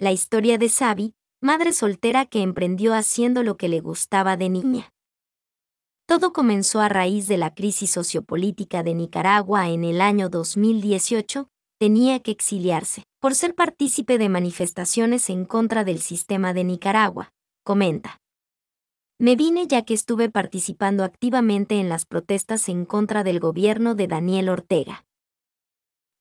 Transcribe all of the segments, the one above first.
la historia de Sabi, madre soltera que emprendió haciendo lo que le gustaba de niña. Todo comenzó a raíz de la crisis sociopolítica de Nicaragua en el año 2018, tenía que exiliarse, por ser partícipe de manifestaciones en contra del sistema de Nicaragua, comenta. Me vine ya que estuve participando activamente en las protestas en contra del gobierno de Daniel Ortega.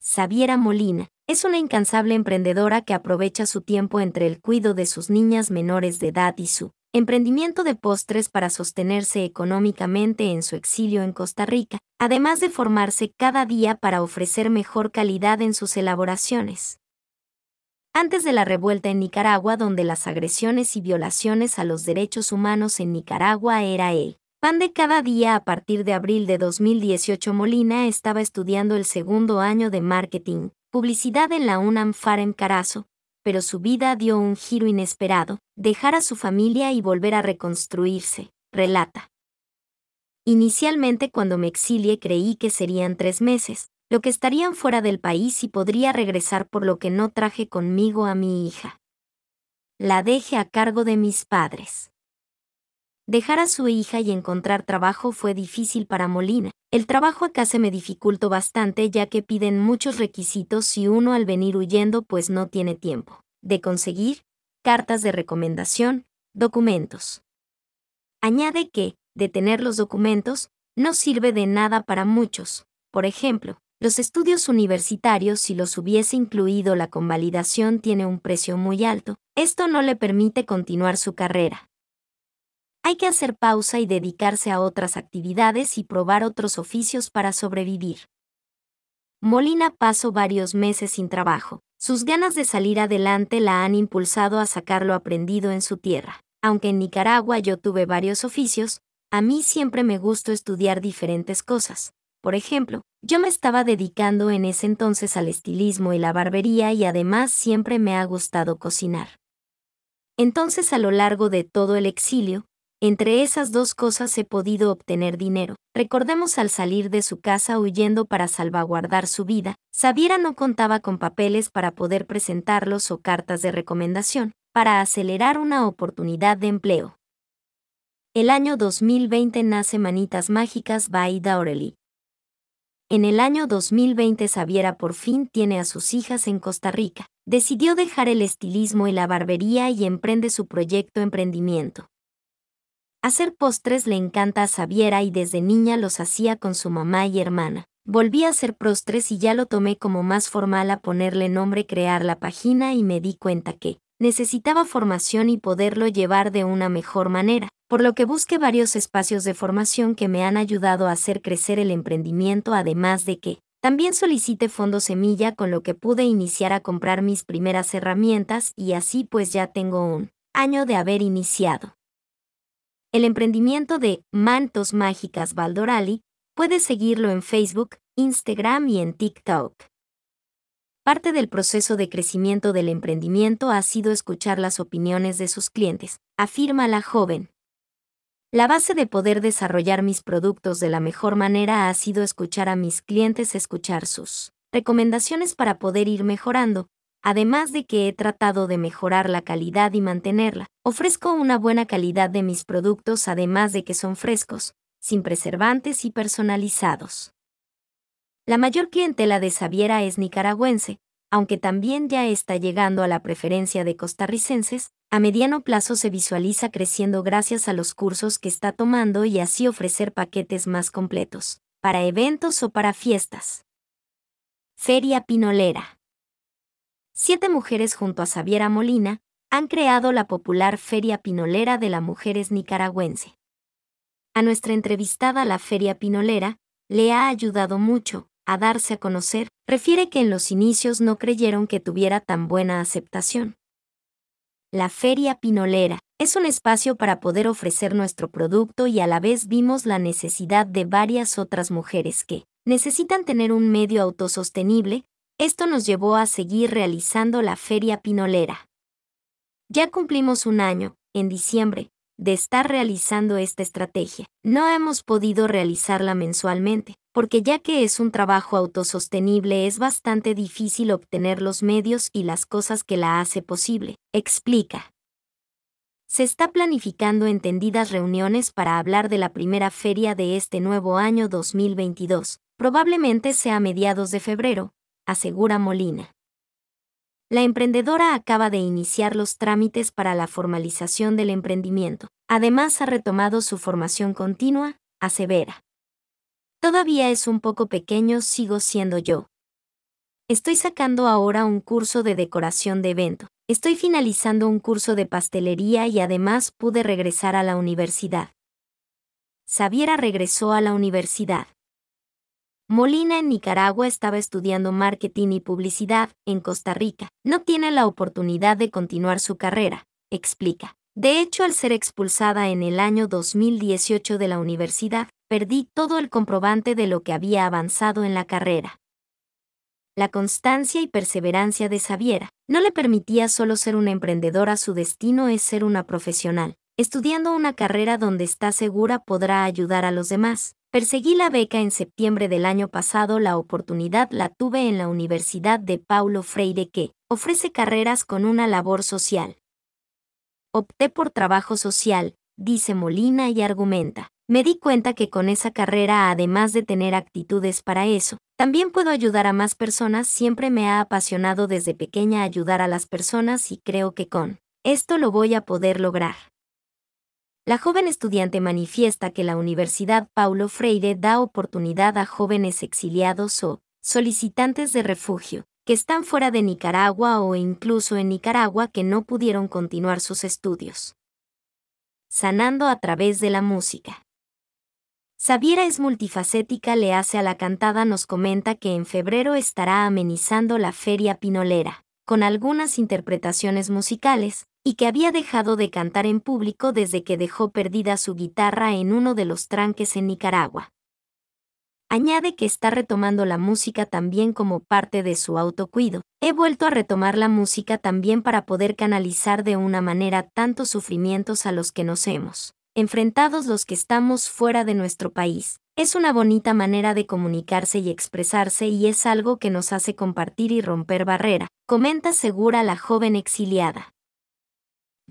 Sabiera Molina es una incansable emprendedora que aprovecha su tiempo entre el cuidado de sus niñas menores de edad y su emprendimiento de postres para sostenerse económicamente en su exilio en Costa Rica, además de formarse cada día para ofrecer mejor calidad en sus elaboraciones. Antes de la revuelta en Nicaragua, donde las agresiones y violaciones a los derechos humanos en Nicaragua era el pan de cada día a partir de abril de 2018, Molina estaba estudiando el segundo año de marketing, publicidad en la UNAM Farem Carazo, pero su vida dio un giro inesperado, dejar a su familia y volver a reconstruirse, relata. Inicialmente cuando me exilie creí que serían tres meses, lo que estarían fuera del país y podría regresar por lo que no traje conmigo a mi hija. La dejé a cargo de mis padres. Dejar a su hija y encontrar trabajo fue difícil para Molina. El trabajo acá se me dificultó bastante ya que piden muchos requisitos y uno al venir huyendo pues no tiene tiempo de conseguir cartas de recomendación, documentos. Añade que, de tener los documentos, no sirve de nada para muchos. Por ejemplo, los estudios universitarios si los hubiese incluido la convalidación tiene un precio muy alto. Esto no le permite continuar su carrera hay que hacer pausa y dedicarse a otras actividades y probar otros oficios para sobrevivir. Molina pasó varios meses sin trabajo. Sus ganas de salir adelante la han impulsado a sacar lo aprendido en su tierra. Aunque en Nicaragua yo tuve varios oficios, a mí siempre me gustó estudiar diferentes cosas. Por ejemplo, yo me estaba dedicando en ese entonces al estilismo y la barbería y además siempre me ha gustado cocinar. Entonces a lo largo de todo el exilio, entre esas dos cosas he podido obtener dinero. Recordemos al salir de su casa huyendo para salvaguardar su vida, Sabiera no contaba con papeles para poder presentarlos o cartas de recomendación, para acelerar una oportunidad de empleo. El año 2020 nace Manitas Mágicas by Daureli. En el año 2020 Sabiera por fin tiene a sus hijas en Costa Rica. Decidió dejar el estilismo y la barbería y emprende su proyecto emprendimiento. Hacer postres le encanta a Sabiera y desde niña los hacía con su mamá y hermana. Volví a hacer postres y ya lo tomé como más formal a ponerle nombre crear la página y me di cuenta que necesitaba formación y poderlo llevar de una mejor manera, por lo que busqué varios espacios de formación que me han ayudado a hacer crecer el emprendimiento además de que también solicité fondo semilla con lo que pude iniciar a comprar mis primeras herramientas y así pues ya tengo un año de haber iniciado. El emprendimiento de Mantos Mágicas Valdorali puedes seguirlo en Facebook, Instagram y en TikTok. Parte del proceso de crecimiento del emprendimiento ha sido escuchar las opiniones de sus clientes, afirma la joven. La base de poder desarrollar mis productos de la mejor manera ha sido escuchar a mis clientes, escuchar sus recomendaciones para poder ir mejorando, además de que he tratado de mejorar la calidad y mantenerla. Ofrezco una buena calidad de mis productos además de que son frescos, sin preservantes y personalizados. La mayor clientela de Sabiera es nicaragüense, aunque también ya está llegando a la preferencia de costarricenses, a mediano plazo se visualiza creciendo gracias a los cursos que está tomando y así ofrecer paquetes más completos, para eventos o para fiestas. Feria Pinolera siete mujeres junto a Xaviera Molina han creado la popular Feria Pinolera de la Mujeres Nicaragüense. A nuestra entrevistada la Feria Pinolera le ha ayudado mucho a darse a conocer, refiere que en los inicios no creyeron que tuviera tan buena aceptación. La Feria Pinolera es un espacio para poder ofrecer nuestro producto y a la vez vimos la necesidad de varias otras mujeres que necesitan tener un medio autosostenible esto nos llevó a seguir realizando la Feria Pinolera. Ya cumplimos un año, en diciembre, de estar realizando esta estrategia. No hemos podido realizarla mensualmente, porque ya que es un trabajo autosostenible es bastante difícil obtener los medios y las cosas que la hace posible, explica. Se está planificando entendidas reuniones para hablar de la primera feria de este nuevo año 2022, probablemente sea a mediados de febrero, asegura Molina. La emprendedora acaba de iniciar los trámites para la formalización del emprendimiento. Además ha retomado su formación continua, asevera. Todavía es un poco pequeño, sigo siendo yo. Estoy sacando ahora un curso de decoración de evento. Estoy finalizando un curso de pastelería y además pude regresar a la universidad. Sabiera regresó a la universidad. Molina en Nicaragua estaba estudiando marketing y publicidad en Costa Rica. No tiene la oportunidad de continuar su carrera, explica. De hecho, al ser expulsada en el año 2018 de la universidad, perdí todo el comprobante de lo que había avanzado en la carrera. La constancia y perseverancia de Xaviera no le permitía solo ser una emprendedora, su destino es ser una profesional. Estudiando una carrera donde está segura podrá ayudar a los demás. Perseguí la beca en septiembre del año pasado, la oportunidad la tuve en la Universidad de Paulo Freire que ofrece carreras con una labor social. Opté por trabajo social, dice Molina y argumenta. Me di cuenta que con esa carrera, además de tener actitudes para eso, también puedo ayudar a más personas. Siempre me ha apasionado desde pequeña ayudar a las personas y creo que con esto lo voy a poder lograr. La joven estudiante manifiesta que la Universidad Paulo Freire da oportunidad a jóvenes exiliados o solicitantes de refugio, que están fuera de Nicaragua o incluso en Nicaragua que no pudieron continuar sus estudios. Sanando a través de la música. Sabiera es multifacética, le hace a la cantada, nos comenta que en febrero estará amenizando la Feria Pinolera, con algunas interpretaciones musicales, y que había dejado de cantar en público desde que dejó perdida su guitarra en uno de los tranques en Nicaragua. Añade que está retomando la música también como parte de su autocuido. He vuelto a retomar la música también para poder canalizar de una manera tantos sufrimientos a los que nos hemos enfrentados los que estamos fuera de nuestro país. Es una bonita manera de comunicarse y expresarse y es algo que nos hace compartir y romper barrera, comenta segura la joven exiliada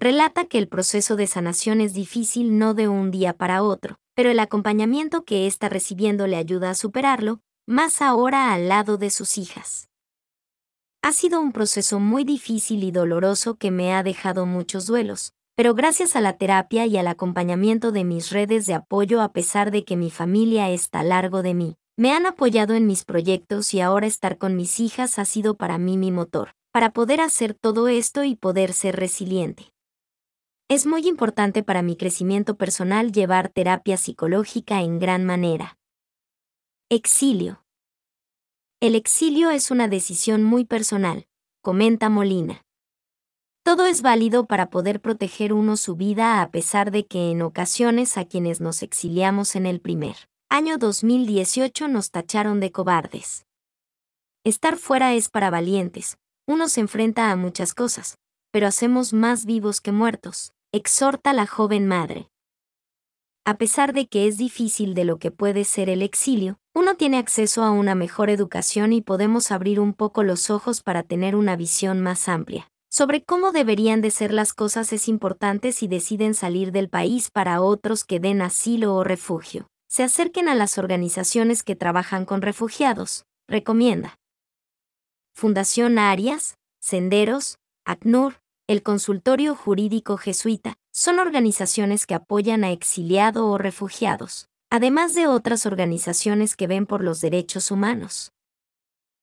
relata que el proceso de sanación es difícil no de un día para otro, pero el acompañamiento que está recibiendo le ayuda a superarlo, más ahora al lado de sus hijas. Ha sido un proceso muy difícil y doloroso que me ha dejado muchos duelos, pero gracias a la terapia y al acompañamiento de mis redes de apoyo a pesar de que mi familia está largo de mí, me han apoyado en mis proyectos y ahora estar con mis hijas ha sido para mí mi motor, para poder hacer todo esto y poder ser resiliente. Es muy importante para mi crecimiento personal llevar terapia psicológica en gran manera. Exilio. El exilio es una decisión muy personal, comenta Molina. Todo es válido para poder proteger uno su vida a pesar de que en ocasiones a quienes nos exiliamos en el primer año 2018 nos tacharon de cobardes. Estar fuera es para valientes, uno se enfrenta a muchas cosas, pero hacemos más vivos que muertos exhorta la joven madre. A pesar de que es difícil de lo que puede ser el exilio, uno tiene acceso a una mejor educación y podemos abrir un poco los ojos para tener una visión más amplia. Sobre cómo deberían de ser las cosas es importante si deciden salir del país para otros que den asilo o refugio. Se acerquen a las organizaciones que trabajan con refugiados, recomienda. Fundación Arias, Senderos, ACNUR, el Consultorio Jurídico Jesuita, son organizaciones que apoyan a exiliados o refugiados, además de otras organizaciones que ven por los derechos humanos.